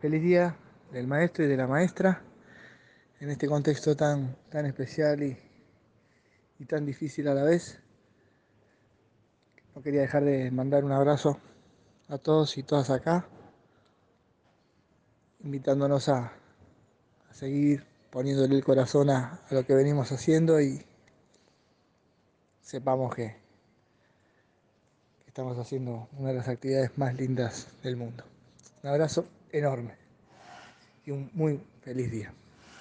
Feliz día del maestro y de la maestra en este contexto tan, tan especial y, y tan difícil a la vez. No quería dejar de mandar un abrazo a todos y todas acá, invitándonos a, a seguir poniéndole el corazón a, lo que venimos haciendo y sepamos que estamos haciendo una de las actividades más lindas del mundo. Un abrazo enorme y un muy feliz día.